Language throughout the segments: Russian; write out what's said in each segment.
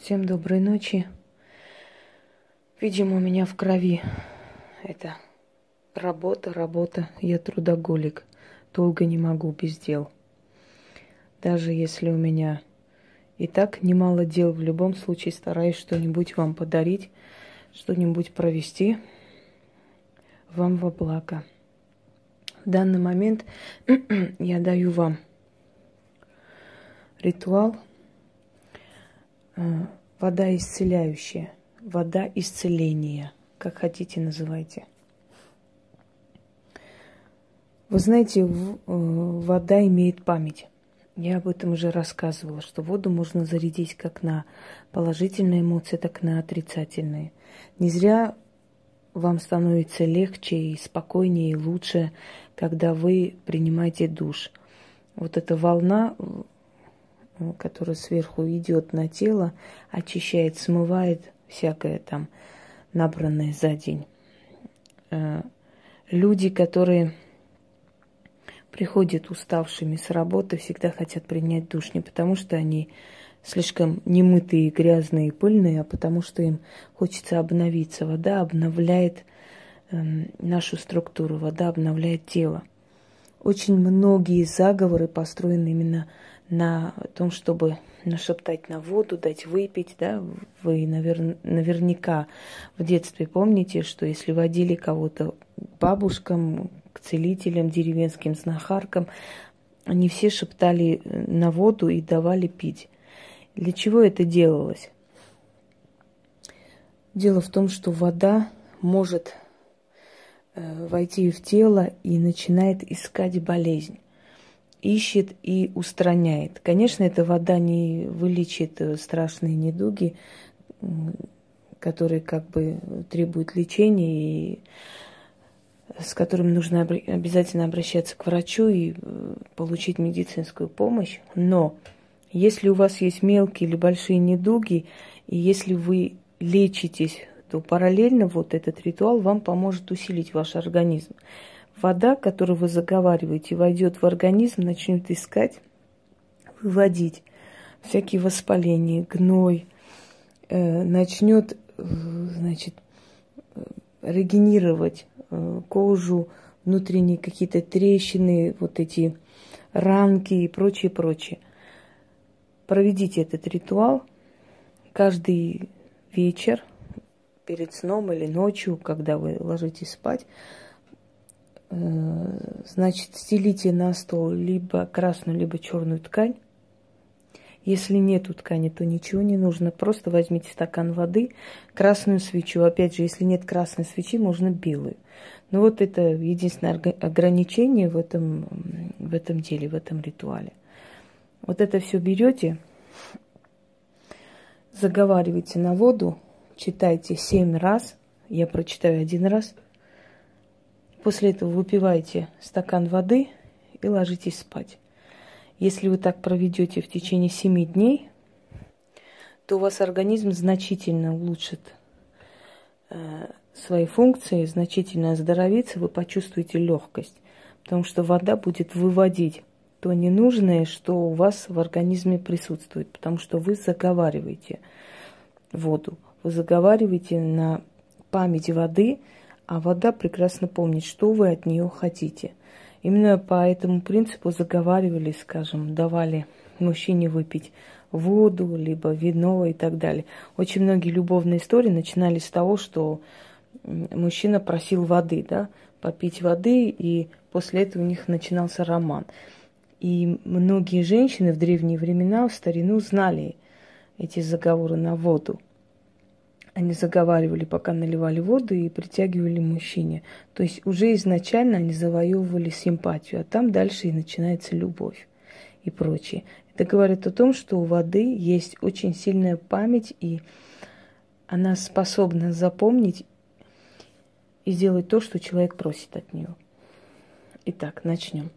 Всем доброй ночи. Видимо, у меня в крови это работа, работа. Я трудоголик. Долго не могу без дел. Даже если у меня и так немало дел, в любом случае стараюсь что-нибудь вам подарить, что-нибудь провести вам во благо. В данный момент я даю вам ритуал вода исцеляющая, вода исцеления, как хотите называйте. Вы знаете, э, вода имеет память. Я об этом уже рассказывала, что воду можно зарядить как на положительные эмоции, так и на отрицательные. Не зря вам становится легче и спокойнее, и лучше, когда вы принимаете душ. Вот эта волна, которая сверху идет на тело, очищает, смывает всякое там набранное за день. Э, люди, которые приходят уставшими с работы, всегда хотят принять душ не потому, что они слишком немытые, грязные пыльные, а потому что им хочется обновиться. Вода обновляет э, нашу структуру, вода обновляет тело. Очень многие заговоры построены именно на том, чтобы нашептать на воду, дать выпить, да, вы навер... наверняка в детстве помните, что если водили кого-то бабушкам, к целителям, деревенским знахаркам. Они все шептали э, на воду и давали пить. Для чего это делалось? Дело в том, что вода может э, войти в тело и начинает искать болезнь. Ищет и устраняет. Конечно, эта вода не вылечит э, страшные недуги, которые как бы требуют лечения и с которым нужно обязательно обращаться к врачу и э, получить медицинскую помощь. Но если у вас есть мелкие или большие недуги, и если вы лечитесь, то параллельно вот этот ритуал вам поможет усилить ваш организм. Вода, которую вы заговариваете, войдет в организм, начнет искать, выводить всякие воспаления, гной, э, начнет, э, значит, э, регенерировать Э, кожу, внутренние какие-то трещины, вот эти ранки и прочее, прочее. Проведите этот ритуал каждый вечер перед сном или ночью, когда вы ложитесь спать. Э, значит, стелите на стол либо красную, либо черную ткань если нету ткани, то ничего не нужно. Просто возьмите стакан воды, красную свечу. Опять же, если нет красной свечи, можно белую. Но вот это единственное ограничение в этом, в этом деле, в этом ритуале. Вот это все берете, заговаривайте на воду, читайте семь раз, я прочитаю один раз. После этого выпивайте стакан воды и ложитесь спать. Если вы так проведете в течение семи дней, то у вас организм значительно улучшит э, свои функции, значительно оздоровится, вы почувствуете легкость, потому что вода будет выводить то ненужное, что у вас в организме присутствует, потому что вы заговариваете воду, вы заговариваете на память воды, а вода прекрасно помнит, что вы от нее хотите. Именно по этому принципу заговаривали, скажем, давали мужчине выпить воду, либо вино и так далее. Очень многие любовные истории начинались с того, что мужчина просил воды, да, попить воды, и после этого у них начинался роман. И многие женщины в древние времена, в старину, знали эти заговоры на воду – они заговаривали, пока наливали воду и притягивали мужчине. То есть уже изначально они завоевывали симпатию, а там дальше и начинается любовь и прочее. Это говорит о том, что у воды есть очень сильная память, и она способна запомнить и сделать то, что человек просит от нее. Итак, начнем.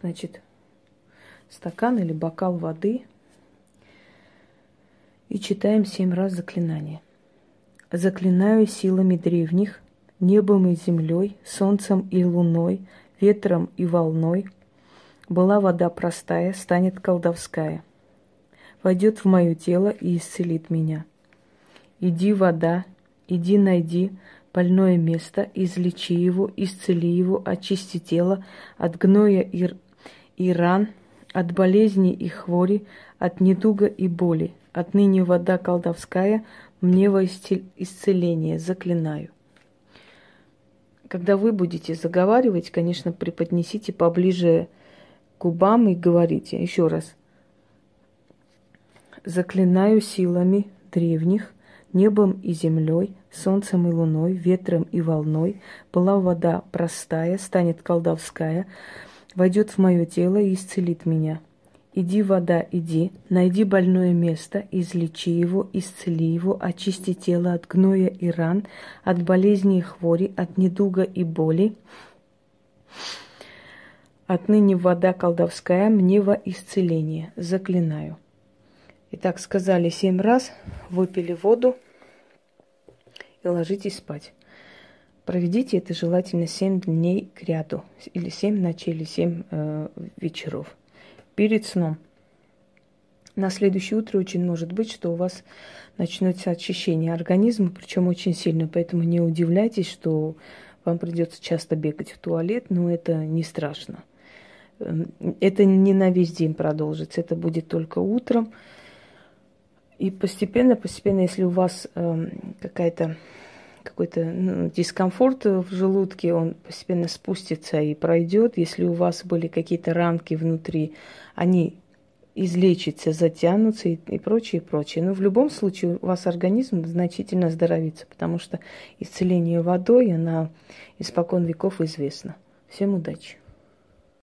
Значит, стакан или бокал воды – и читаем семь раз заклинание. Заклинаю силами древних, небом и землей, солнцем и луной, ветром и волной. Была вода простая, станет колдовская. войдет в мое тело и исцелит меня. Иди, вода, иди найди больное место, излечи его, исцели его, очисти тело от гноя и, и ран, от болезни и хвори, от недуга и боли. Отныне вода колдовская мне во исцеление, заклинаю. Когда вы будете заговаривать, конечно, преподнесите поближе к губам и говорите еще раз. Заклинаю силами древних, небом и землей, солнцем и луной, ветром и волной, была вода простая, станет колдовская, войдет в мое тело и исцелит меня. Иди, вода, иди, найди больное место, излечи его, исцели его, очисти тело от гноя и ран, от болезни и хвори, от недуга и боли. Отныне вода колдовская мне во исцеление. Заклинаю. Итак, сказали семь раз, выпили воду и ложитесь спать. Проведите это желательно семь дней к ряду, или семь ночей, или семь э, вечеров перед сном. На следующее утро очень может быть, что у вас начнется очищение организма, причем очень сильно, поэтому не удивляйтесь, что вам придется часто бегать в туалет, но это не страшно. Эм, это не на весь день продолжится, это будет только утром. И постепенно, постепенно, если у вас э, какая-то какой-то ну, дискомфорт в желудке, он постепенно спустится и пройдет. Если у вас были какие-то ранки внутри, они излечатся, затянутся и, и прочее, и прочее. Но в любом случае у вас организм значительно здоровится, потому что исцеление водой, она испокон веков известна. Всем удачи!